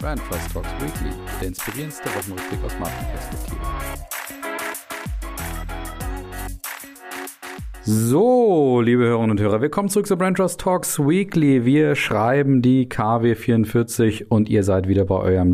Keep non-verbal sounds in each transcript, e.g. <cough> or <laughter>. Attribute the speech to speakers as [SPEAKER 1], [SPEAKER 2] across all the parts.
[SPEAKER 1] Brand Trust Talks Weekly, der inspirierendste Wochenrückblick aus Markenperspektive. So, liebe Hörerinnen und Hörer, willkommen zurück zu Brand Trust Talks Weekly. Wir schreiben die KW44 und ihr seid wieder bei eurem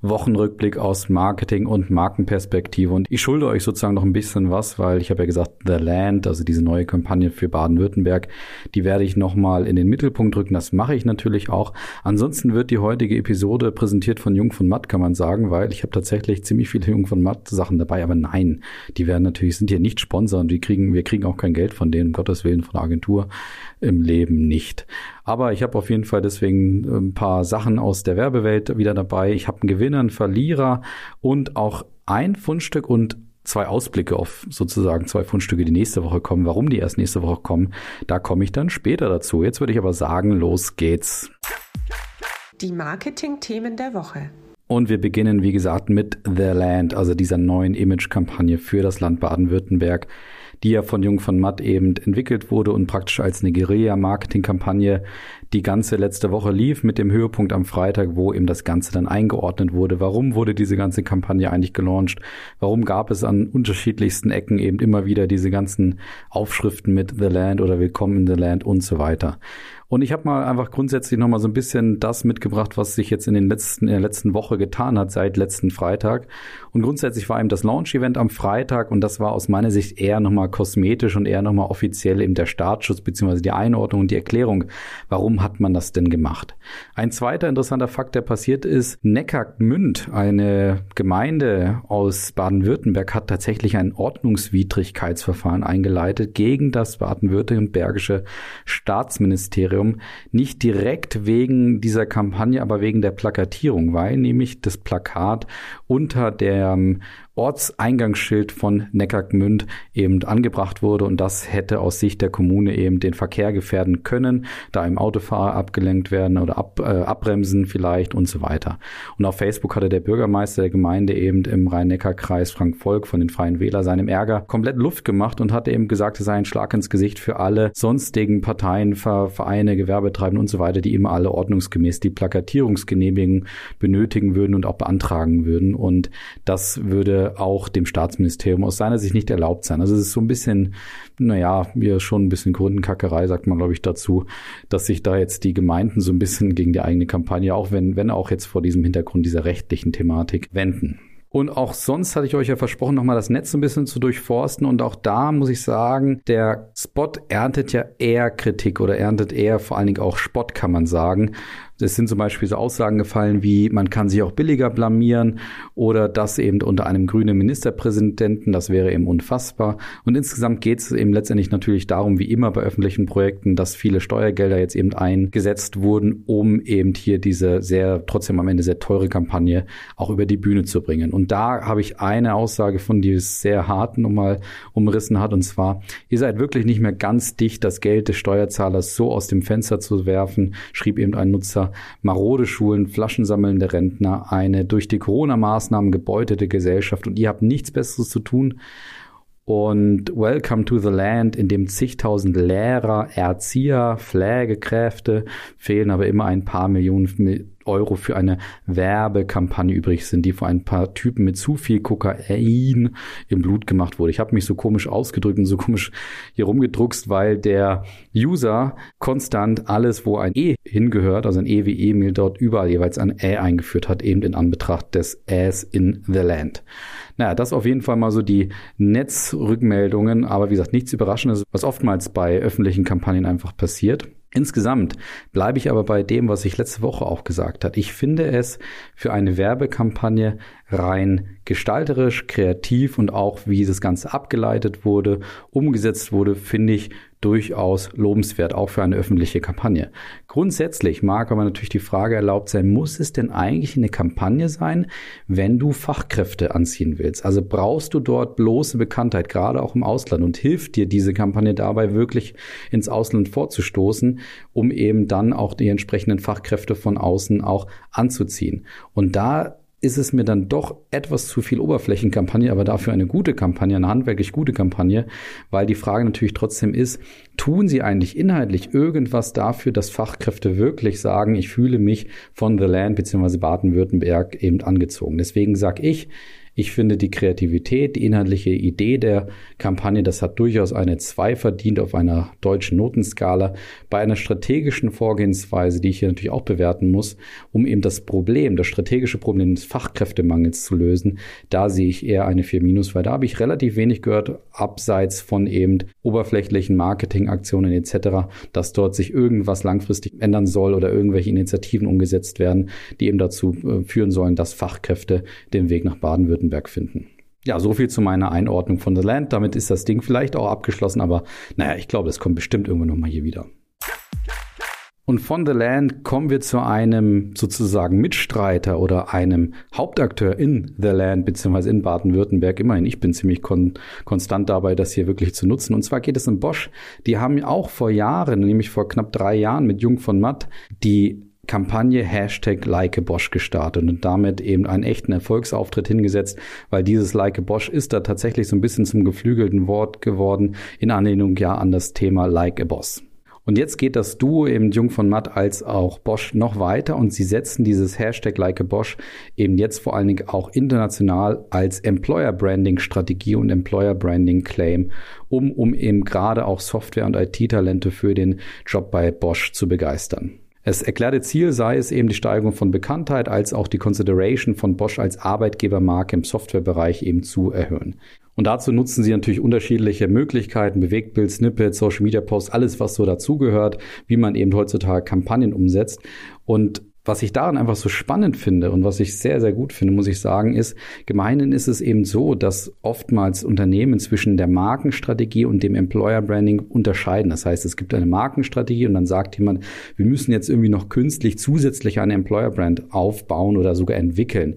[SPEAKER 1] Lieblings-Wochenrückblick aus Marketing und Markenperspektive. Und ich schulde euch sozusagen noch ein bisschen was, weil ich habe ja gesagt, The Land, also diese neue Kampagne für Baden-Württemberg, die werde ich nochmal in den Mittelpunkt rücken. Das mache ich natürlich auch. Ansonsten wird die heutige Episode präsentiert von Jung von Matt, kann man sagen, weil ich habe tatsächlich ziemlich viele Jung von Matt Sachen dabei. Aber nein, die werden natürlich, sind hier nicht Sponsor und die kriegen, wir kriegen auch kein Geld von denen, um Gottes Willen, von der Agentur im Leben nicht. Aber ich habe auf jeden Fall deswegen ein paar Sachen aus der Werbewelt wieder dabei. Ich habe einen Gewinner, einen Verlierer und auch ein Fundstück und zwei Ausblicke auf sozusagen zwei Fundstücke, die nächste Woche kommen. Warum die erst nächste Woche kommen, da komme ich dann später dazu. Jetzt würde ich aber sagen, los geht's.
[SPEAKER 2] Die Marketing-Themen der Woche.
[SPEAKER 1] Und wir beginnen, wie gesagt, mit The Land, also dieser neuen Image-Kampagne für das Land Baden-Württemberg die ja von Jung von Matt eben entwickelt wurde und praktisch als eine Guerilla-Marketing-Kampagne die ganze letzte Woche lief mit dem Höhepunkt am Freitag, wo eben das Ganze dann eingeordnet wurde. Warum wurde diese ganze Kampagne eigentlich gelauncht? Warum gab es an unterschiedlichsten Ecken eben immer wieder diese ganzen Aufschriften mit The Land oder Willkommen in the Land und so weiter? Und ich habe mal einfach grundsätzlich noch mal so ein bisschen das mitgebracht, was sich jetzt in den letzten in der letzten Woche getan hat seit letzten Freitag. Und grundsätzlich war eben das Launch-Event am Freitag und das war aus meiner Sicht eher noch mal kosmetisch und eher noch mal offiziell eben der Startschutz beziehungsweise die Einordnung und die Erklärung, warum hat man das denn gemacht. Ein zweiter interessanter Fakt, der passiert ist, Neckargmünd, eine Gemeinde aus Baden-Württemberg, hat tatsächlich ein Ordnungswidrigkeitsverfahren eingeleitet gegen das baden-württembergische Staatsministerium Ministerium nicht direkt wegen dieser Kampagne, aber wegen der Plakatierung, weil nämlich das Plakat unter dem Ortseingangsschild von Neckargmünd eben angebracht wurde und das hätte aus Sicht der Kommune eben den Verkehr gefährden können, da im Autofahrer abgelenkt werden oder ab, äh, abbremsen vielleicht und so weiter. Und auf Facebook hatte der Bürgermeister der Gemeinde eben im Rhein-Neckar-Kreis Frank Volk von den Freien Wähler seinem Ärger komplett Luft gemacht und hatte eben gesagt, es sei ein Schlag ins Gesicht für alle sonstigen Parteien, Vereine, Gewerbetreibende und so weiter, die immer alle ordnungsgemäß die Plakatierungsgenehmigung benötigen würden und auch beantragen würden. Und das würde auch dem Staatsministerium aus seiner Sicht nicht erlaubt sein. Also es ist so ein bisschen, naja, mir schon ein bisschen Grundenkackerei, sagt man, glaube ich, dazu, dass sich da jetzt die Gemeinden so ein bisschen gegen die eigene Kampagne, auch wenn, wenn auch jetzt vor diesem Hintergrund dieser rechtlichen Thematik wenden. Und auch sonst hatte ich euch ja versprochen, nochmal das Netz ein bisschen zu durchforsten. Und auch da muss ich sagen, der Spot erntet ja eher Kritik oder erntet eher vor allen Dingen auch Spott, kann man sagen. Es sind zum Beispiel so Aussagen gefallen wie, man kann sich auch billiger blamieren oder das eben unter einem grünen Ministerpräsidenten, das wäre eben unfassbar. Und insgesamt geht es eben letztendlich natürlich darum, wie immer bei öffentlichen Projekten, dass viele Steuergelder jetzt eben eingesetzt wurden, um eben hier diese sehr, trotzdem am Ende sehr teure Kampagne auch über die Bühne zu bringen. Und da habe ich eine Aussage von, die es sehr hart nochmal umrissen hat, und zwar, ihr seid wirklich nicht mehr ganz dicht, das Geld des Steuerzahlers so aus dem Fenster zu werfen, schrieb eben ein Nutzer marode Schulen, flaschensammelnde Rentner, eine durch die Corona-Maßnahmen gebeutete Gesellschaft und ihr habt nichts Besseres zu tun. Und Welcome to the Land, in dem zigtausend Lehrer, Erzieher, Pflegekräfte fehlen aber immer ein paar Millionen Euro für eine Werbekampagne übrig sind, die vor ein paar Typen mit zu viel Kokain im Blut gemacht wurde. Ich habe mich so komisch ausgedrückt und so <laughs> komisch hier rumgedruckst, weil der User konstant alles, wo ein E hingehört, also ein E wie Emil, dort überall jeweils ein Ä eingeführt hat, eben in Anbetracht des Äs in the Land. Naja, das auf jeden Fall mal so die Netzrückmeldungen, aber wie gesagt, nichts Überraschendes, was oftmals bei öffentlichen Kampagnen einfach passiert. Insgesamt bleibe ich aber bei dem, was ich letzte Woche auch gesagt habe. Ich finde es für eine Werbekampagne rein gestalterisch, kreativ und auch wie das Ganze abgeleitet wurde, umgesetzt wurde, finde ich durchaus lobenswert, auch für eine öffentliche Kampagne. Grundsätzlich mag aber natürlich die Frage erlaubt sein, muss es denn eigentlich eine Kampagne sein, wenn du Fachkräfte anziehen willst? Also brauchst du dort bloße Bekanntheit, gerade auch im Ausland und hilft dir diese Kampagne dabei wirklich ins Ausland vorzustoßen, um eben dann auch die entsprechenden Fachkräfte von außen auch anzuziehen. Und da ist es mir dann doch etwas zu viel Oberflächenkampagne, aber dafür eine gute Kampagne, eine handwerklich gute Kampagne, weil die Frage natürlich trotzdem ist, tun sie eigentlich inhaltlich irgendwas dafür, dass Fachkräfte wirklich sagen, ich fühle mich von The Land bzw. Baden-Württemberg eben angezogen. Deswegen sage ich, ich finde die Kreativität, die inhaltliche Idee der Kampagne, das hat durchaus eine 2 verdient auf einer deutschen Notenskala. Bei einer strategischen Vorgehensweise, die ich hier natürlich auch bewerten muss, um eben das Problem, das strategische Problem des Fachkräftemangels zu lösen, da sehe ich eher eine 4 minus, weil da habe ich relativ wenig gehört, abseits von eben oberflächlichen Marketingaktionen etc., dass dort sich irgendwas langfristig ändern soll oder irgendwelche Initiativen umgesetzt werden, die eben dazu äh, führen sollen, dass Fachkräfte den Weg nach Baden-Württemberg Baden-Württemberg finden. Ja, so viel zu meiner Einordnung von The Land. Damit ist das Ding vielleicht auch abgeschlossen, aber naja, ich glaube, das kommt bestimmt irgendwann nochmal hier wieder. Und von The Land kommen wir zu einem sozusagen Mitstreiter oder einem Hauptakteur in The Land beziehungsweise in Baden-Württemberg. Immerhin, ich bin ziemlich kon konstant dabei, das hier wirklich zu nutzen. Und zwar geht es um Bosch. Die haben auch vor Jahren, nämlich vor knapp drei Jahren mit Jung von Matt, die Kampagne Hashtag Like Bosch gestartet und damit eben einen echten Erfolgsauftritt hingesetzt, weil dieses Like Bosch ist da tatsächlich so ein bisschen zum geflügelten Wort geworden in Anlehnung ja an das Thema Like a Boss. Und jetzt geht das Duo eben Jung von Matt als auch Bosch noch weiter und sie setzen dieses Hashtag Like a Bosch eben jetzt vor allen Dingen auch international als Employer Branding Strategie und Employer Branding Claim um, um eben gerade auch Software- und IT-Talente für den Job bei Bosch zu begeistern. Das erklärte Ziel sei es eben die Steigerung von Bekanntheit als auch die Consideration von Bosch als Arbeitgebermarke im Softwarebereich eben zu erhöhen. Und dazu nutzen sie natürlich unterschiedliche Möglichkeiten, Bewegtbild, Snippets, Social Media Posts, alles, was so dazugehört, wie man eben heutzutage Kampagnen umsetzt. Und was ich daran einfach so spannend finde und was ich sehr, sehr gut finde, muss ich sagen, ist, gemeinhin ist es eben so, dass oftmals Unternehmen zwischen der Markenstrategie und dem Employer Branding unterscheiden. Das heißt, es gibt eine Markenstrategie und dann sagt jemand, wir müssen jetzt irgendwie noch künstlich zusätzlich eine Employer Brand aufbauen oder sogar entwickeln.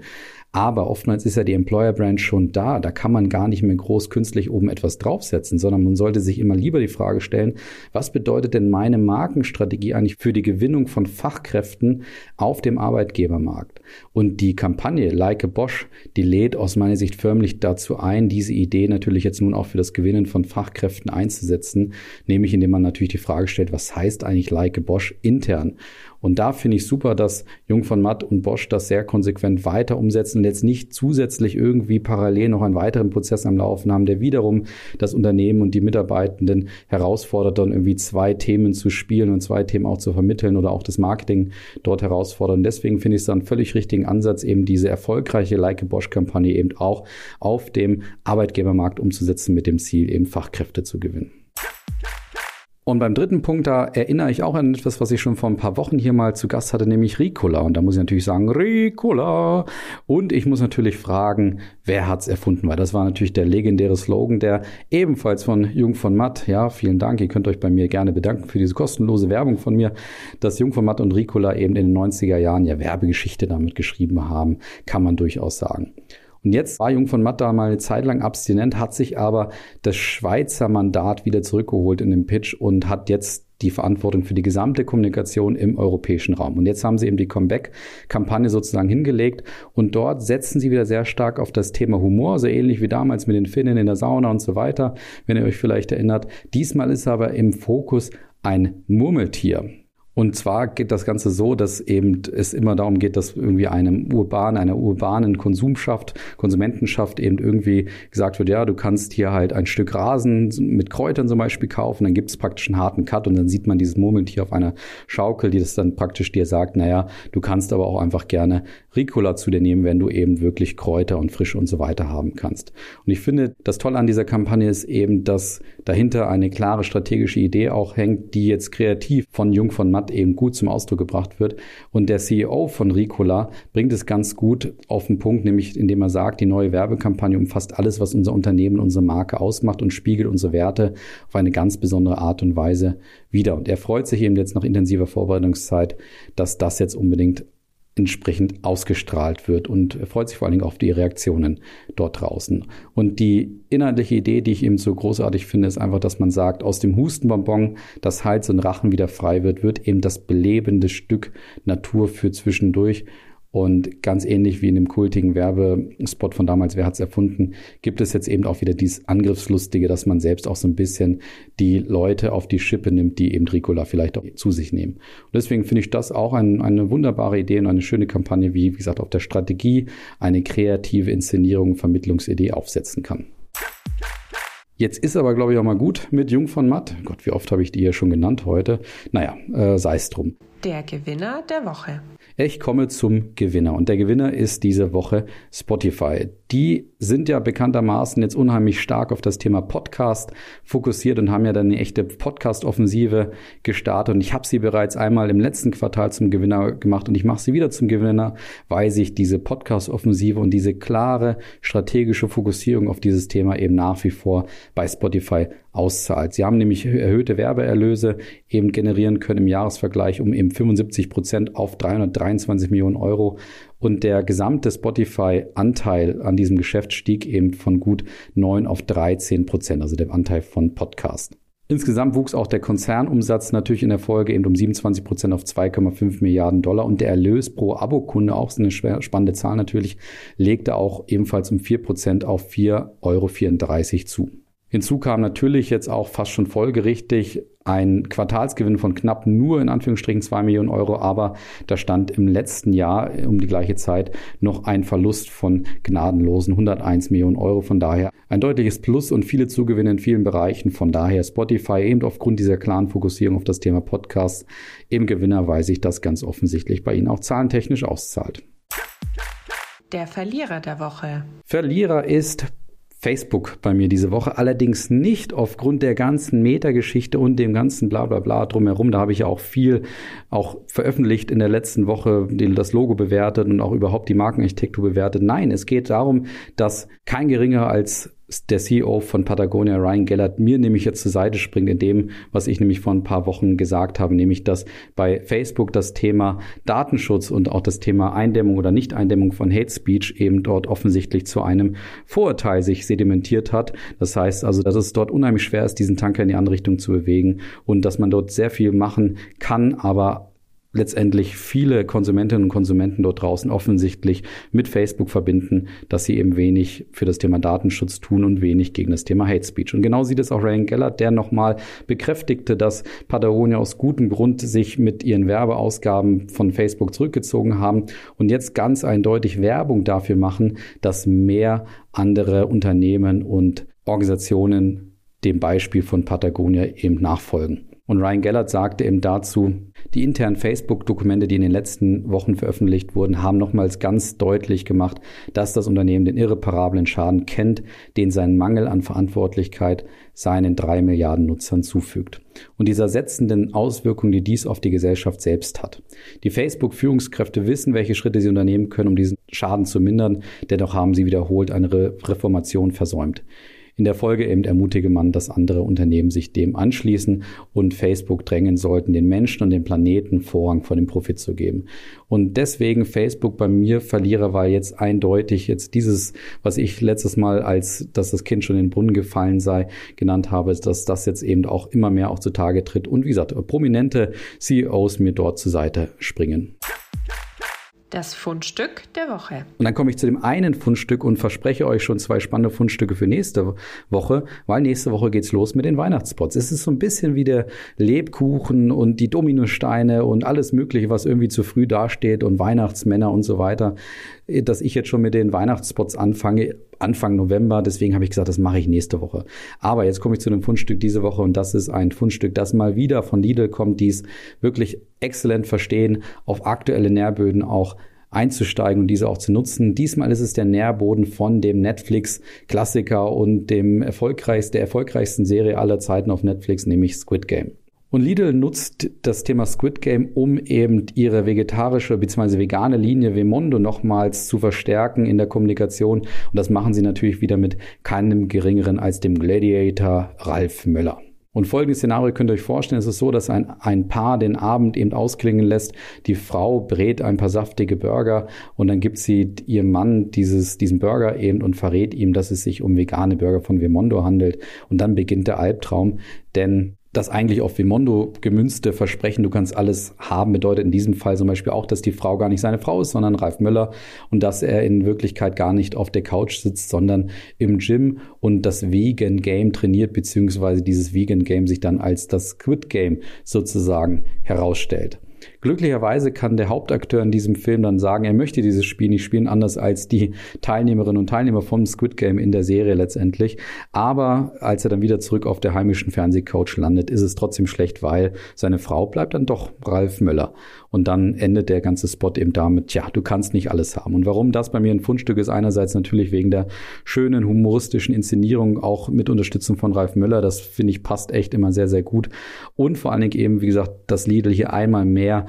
[SPEAKER 1] Aber oftmals ist ja die Employer Brand schon da. Da kann man gar nicht mehr groß künstlich oben etwas draufsetzen, sondern man sollte sich immer lieber die Frage stellen, was bedeutet denn meine Markenstrategie eigentlich für die Gewinnung von Fachkräften auf dem Arbeitgebermarkt? Und die Kampagne Like a Bosch, die lädt aus meiner Sicht förmlich dazu ein, diese Idee natürlich jetzt nun auch für das Gewinnen von Fachkräften einzusetzen, nämlich indem man natürlich die Frage stellt, was heißt eigentlich Like a Bosch intern? Und da finde ich super, dass Jung von Matt und Bosch das sehr konsequent weiter umsetzen und jetzt nicht zusätzlich irgendwie parallel noch einen weiteren Prozess am Laufen haben, der wiederum das Unternehmen und die Mitarbeitenden herausfordert, dann irgendwie zwei Themen zu spielen und zwei Themen auch zu vermitteln oder auch das Marketing dort herausfordern. Deswegen finde ich es dann völlig richtigen Ansatz, eben diese erfolgreiche Like Bosch-Kampagne eben auch auf dem Arbeitgebermarkt umzusetzen mit dem Ziel, eben Fachkräfte zu gewinnen. Und beim dritten Punkt, da erinnere ich auch an etwas, was ich schon vor ein paar Wochen hier mal zu Gast hatte, nämlich Ricola. Und da muss ich natürlich sagen, Ricola. Und ich muss natürlich fragen, wer hat's erfunden? Weil das war natürlich der legendäre Slogan, der ebenfalls von Jung von Matt, ja, vielen Dank, ihr könnt euch bei mir gerne bedanken für diese kostenlose Werbung von mir, dass Jung von Matt und Ricola eben in den 90er Jahren ja Werbegeschichte damit geschrieben haben, kann man durchaus sagen. Und jetzt war Jung von Matt da mal eine Zeit lang abstinent, hat sich aber das Schweizer Mandat wieder zurückgeholt in dem Pitch und hat jetzt die Verantwortung für die gesamte Kommunikation im europäischen Raum. Und jetzt haben sie eben die Comeback-Kampagne sozusagen hingelegt und dort setzen sie wieder sehr stark auf das Thema Humor, so ähnlich wie damals mit den Finnen in der Sauna und so weiter, wenn ihr euch vielleicht erinnert. Diesmal ist aber im Fokus ein Murmeltier. Und zwar geht das Ganze so, dass eben es immer darum geht, dass irgendwie einem urban, einer urbanen Konsumschaft, Konsumentenschaft eben irgendwie gesagt wird, ja, du kannst hier halt ein Stück Rasen mit Kräutern zum Beispiel kaufen, dann gibt es praktisch einen harten Cut und dann sieht man dieses Murmeltier auf einer Schaukel, die das dann praktisch dir sagt, naja, du kannst aber auch einfach gerne Ricola zu dir nehmen, wenn du eben wirklich Kräuter und Frische und so weiter haben kannst. Und ich finde, das Tolle an dieser Kampagne ist eben, dass dahinter eine klare strategische Idee auch hängt, die jetzt kreativ von Jung von Matt eben gut zum Ausdruck gebracht wird. Und der CEO von Ricola bringt es ganz gut auf den Punkt, nämlich indem er sagt, die neue Werbekampagne umfasst alles, was unser Unternehmen, unsere Marke ausmacht und spiegelt unsere Werte auf eine ganz besondere Art und Weise wieder. Und er freut sich eben jetzt nach intensiver Vorbereitungszeit, dass das jetzt unbedingt entsprechend ausgestrahlt wird und freut sich vor allen Dingen auf die Reaktionen dort draußen. Und die inhaltliche Idee, die ich eben so großartig finde, ist einfach, dass man sagt, aus dem Hustenbonbon, das Hals und Rachen wieder frei wird, wird eben das belebende Stück Natur für zwischendurch Und ganz ähnlich wie in dem kultigen Werbespot von damals, wer hat's erfunden, gibt es jetzt eben auch wieder dieses Angriffslustige, dass man selbst auch so ein bisschen die Leute auf die Schippe nimmt, die eben Ricola vielleicht auch zu sich nehmen. Und deswegen finde ich das auch ein, eine wunderbare Idee und eine schöne Kampagne, wie, wie gesagt, auf der Strategie eine kreative Inszenierung, Vermittlungsidee aufsetzen kann. Jetzt ist aber, glaube ich, auch mal gut mit Jung von Matt. Gott, wie oft habe ich die hier schon genannt heute? Naja, äh, sei es drum.
[SPEAKER 2] Der Gewinner der Woche.
[SPEAKER 1] Ich komme zum Gewinner und der Gewinner ist diese Woche Spotify. Die sind ja bekanntermaßen jetzt unheimlich stark auf das Thema Podcast fokussiert und haben ja dann eine echte Podcast-Offensive gestartet. Und ich habe sie bereits einmal im letzten Quartal zum Gewinner gemacht und ich mache sie wieder zum Gewinner, weil sich diese Podcast-Offensive und diese klare strategische Fokussierung auf dieses Thema eben nach wie vor bei Spotify auszahlt. Sie haben nämlich erhöhte Werbeerlöse eben generieren können im Jahresvergleich um eben 75 Prozent auf 323 Millionen Euro und der gesamte Spotify-Anteil an diesem Geschäft stieg eben von gut 9 auf 13 Prozent, also der Anteil von Podcast. Insgesamt wuchs auch der Konzernumsatz natürlich in der Folge eben um 27 Prozent auf 2,5 Milliarden Dollar und der Erlös pro Abokunde, auch eine spannende Zahl natürlich, legte auch ebenfalls um 4 Prozent auf 4,34 Euro zu. Hinzu kam natürlich jetzt auch fast schon folgerichtig ein Quartalsgewinn von knapp nur in Anführungsstrichen zwei Millionen Euro, aber da stand im letzten Jahr um die gleiche Zeit noch ein Verlust von gnadenlosen 101 Millionen Euro. Von daher ein deutliches Plus und viele Zugewinne in vielen Bereichen. Von daher Spotify eben aufgrund dieser klaren Fokussierung auf das Thema Podcast im Gewinner, weil sich das ganz offensichtlich bei Ihnen auch zahlentechnisch auszahlt.
[SPEAKER 2] Der Verlierer der Woche.
[SPEAKER 1] Verlierer ist Facebook bei mir diese Woche. Allerdings nicht aufgrund der ganzen Metageschichte und dem ganzen Blablabla bla bla drumherum. Da habe ich ja auch viel auch veröffentlicht in der letzten Woche, das Logo bewertet und auch überhaupt die Markenarchitektur bewertet. Nein, es geht darum, dass kein geringer als der CEO von Patagonia, Ryan Gellert, mir nämlich jetzt zur Seite springt in dem, was ich nämlich vor ein paar Wochen gesagt habe, nämlich dass bei Facebook das Thema Datenschutz und auch das Thema Eindämmung oder Nicht-Eindämmung von Hate Speech eben dort offensichtlich zu einem Vorurteil sich sedimentiert hat. Das heißt also, dass es dort unheimlich schwer ist, diesen Tanker in die andere Richtung zu bewegen und dass man dort sehr viel machen kann, aber letztendlich viele Konsumentinnen und Konsumenten dort draußen offensichtlich mit Facebook verbinden, dass sie eben wenig für das Thema Datenschutz tun und wenig gegen das Thema Hate Speech. Und genau sieht es auch Ryan Geller, der nochmal bekräftigte, dass Patagonia aus gutem Grund sich mit ihren Werbeausgaben von Facebook zurückgezogen haben und jetzt ganz eindeutig Werbung dafür machen, dass mehr andere Unternehmen und Organisationen dem Beispiel von Patagonia eben nachfolgen. Und Ryan Gellert sagte eben dazu, die internen Facebook-Dokumente, die in den letzten Wochen veröffentlicht wurden, haben nochmals ganz deutlich gemacht, dass das Unternehmen den irreparablen Schaden kennt, den sein Mangel an Verantwortlichkeit seinen drei Milliarden Nutzern zufügt. Und dieser setzenden Auswirkungen, die dies auf die Gesellschaft selbst hat. Die Facebook-Führungskräfte wissen, welche Schritte sie unternehmen können, um diesen Schaden zu mindern, dennoch haben sie wiederholt eine Reformation versäumt. In der Folge eben ermutige man, dass andere Unternehmen sich dem anschließen und Facebook drängen sollten, den Menschen und dem Planeten Vorrang vor dem Profit zu geben. Und deswegen Facebook bei mir Verlierer, weil jetzt eindeutig jetzt dieses, was ich letztes Mal als, dass das Kind schon in den Brunnen gefallen sei, genannt habe, dass das jetzt eben auch immer mehr auch zutage tritt und wie gesagt, prominente CEOs mir dort zur Seite springen.
[SPEAKER 2] Das Fundstück der Woche.
[SPEAKER 1] Und dann komme ich zu dem einen Fundstück und verspreche euch schon zwei spannende Fundstücke für nächste Woche, weil nächste Woche geht's los mit den Weihnachtsspots. Es ist so ein bisschen wie der Lebkuchen und die Dominosteine und alles Mögliche, was irgendwie zu früh dasteht und Weihnachtsmänner und so weiter, dass ich jetzt schon mit den Weihnachtsspots anfange. Anfang November, deswegen habe ich gesagt, das mache ich nächste Woche. Aber jetzt komme ich zu einem Fundstück diese Woche und das ist ein Fundstück, das mal wieder von Lidl kommt, die es wirklich exzellent verstehen, auf aktuelle Nährböden auch einzusteigen und diese auch zu nutzen. Diesmal ist es der Nährboden von dem Netflix-Klassiker und dem erfolgreichsten, der erfolgreichsten Serie aller Zeiten auf Netflix, nämlich Squid Game. Und Lidl nutzt das Thema Squid Game, um eben ihre vegetarische bzw. vegane Linie Vemondo nochmals zu verstärken in der Kommunikation. Und das machen sie natürlich wieder mit keinem geringeren als dem Gladiator Ralf Möller. Und folgendes Szenario könnt ihr euch vorstellen, es ist so, dass ein, ein Paar den Abend eben ausklingen lässt. Die Frau brät ein paar saftige Burger und dann gibt sie ihrem Mann dieses, diesen Burger eben und verrät ihm, dass es sich um vegane Burger von Vemondo handelt. Und dann beginnt der Albtraum, denn das eigentlich auf Vimondo gemünzte Versprechen, du kannst alles haben, bedeutet in diesem Fall zum Beispiel auch, dass die Frau gar nicht seine Frau ist, sondern Ralf Möller und dass er in Wirklichkeit gar nicht auf der Couch sitzt, sondern im Gym und das Vegan Game trainiert, beziehungsweise dieses Vegan Game sich dann als das Squid Game sozusagen herausstellt. Glücklicherweise kann der Hauptakteur in diesem Film dann sagen, er möchte dieses Spiel nicht spielen, anders als die Teilnehmerinnen und Teilnehmer vom Squid Game in der Serie letztendlich. Aber als er dann wieder zurück auf der heimischen Fernsehcouch landet, ist es trotzdem schlecht, weil seine Frau bleibt dann doch Ralf Möller. Und dann endet der ganze Spot eben damit, tja, du kannst nicht alles haben. Und warum das bei mir ein Fundstück ist, einerseits natürlich wegen der schönen humoristischen Inszenierung, auch mit Unterstützung von Ralf Möller. Das finde ich passt echt immer sehr, sehr gut. Und vor allen Dingen eben, wie gesagt, dass Lidl hier einmal mehr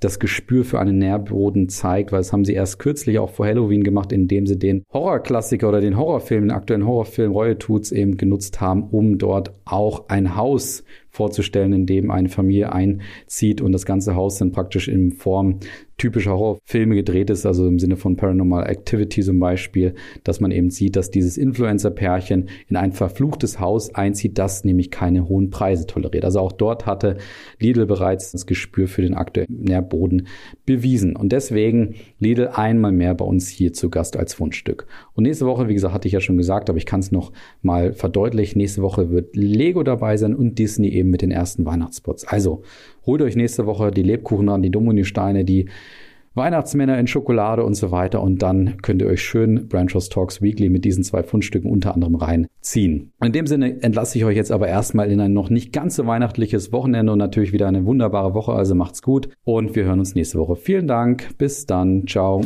[SPEAKER 1] das Gespür für einen Nährboden zeigt, weil das haben sie erst kürzlich auch vor Halloween gemacht, indem sie den Horrorklassiker oder den Horrorfilm, den aktuellen Horrorfilm Reue tut's eben genutzt haben, um dort auch ein Haus vorzustellen, in dem eine Familie einzieht und das ganze Haus dann praktisch in Form typischer Horrorfilme gedreht ist, also im Sinne von Paranormal Activity zum Beispiel, dass man eben sieht, dass dieses Influencer-Pärchen in ein verfluchtes Haus einzieht, das nämlich keine hohen Preise toleriert. Also auch dort hatte Lidl bereits das Gespür für den aktuellen Nährboden bewiesen. Und deswegen Lidl einmal mehr bei uns hier zu Gast als Fundstück. Und nächste Woche, wie gesagt, hatte ich ja schon gesagt, aber ich kann es noch mal verdeutlichen. Nächste Woche wird Lego dabei sein und Disney eben mit den ersten Weihnachtsspots. Also holt euch nächste Woche die Lebkuchen an, die Domini-Steine, die Weihnachtsmänner in Schokolade und so weiter. Und dann könnt ihr euch schön Branchos Talks Weekly mit diesen zwei Fundstücken unter anderem reinziehen. In dem Sinne entlasse ich euch jetzt aber erstmal in ein noch nicht ganz so weihnachtliches Wochenende und natürlich wieder eine wunderbare Woche. Also macht's gut und wir hören uns nächste Woche. Vielen Dank. Bis dann. Ciao.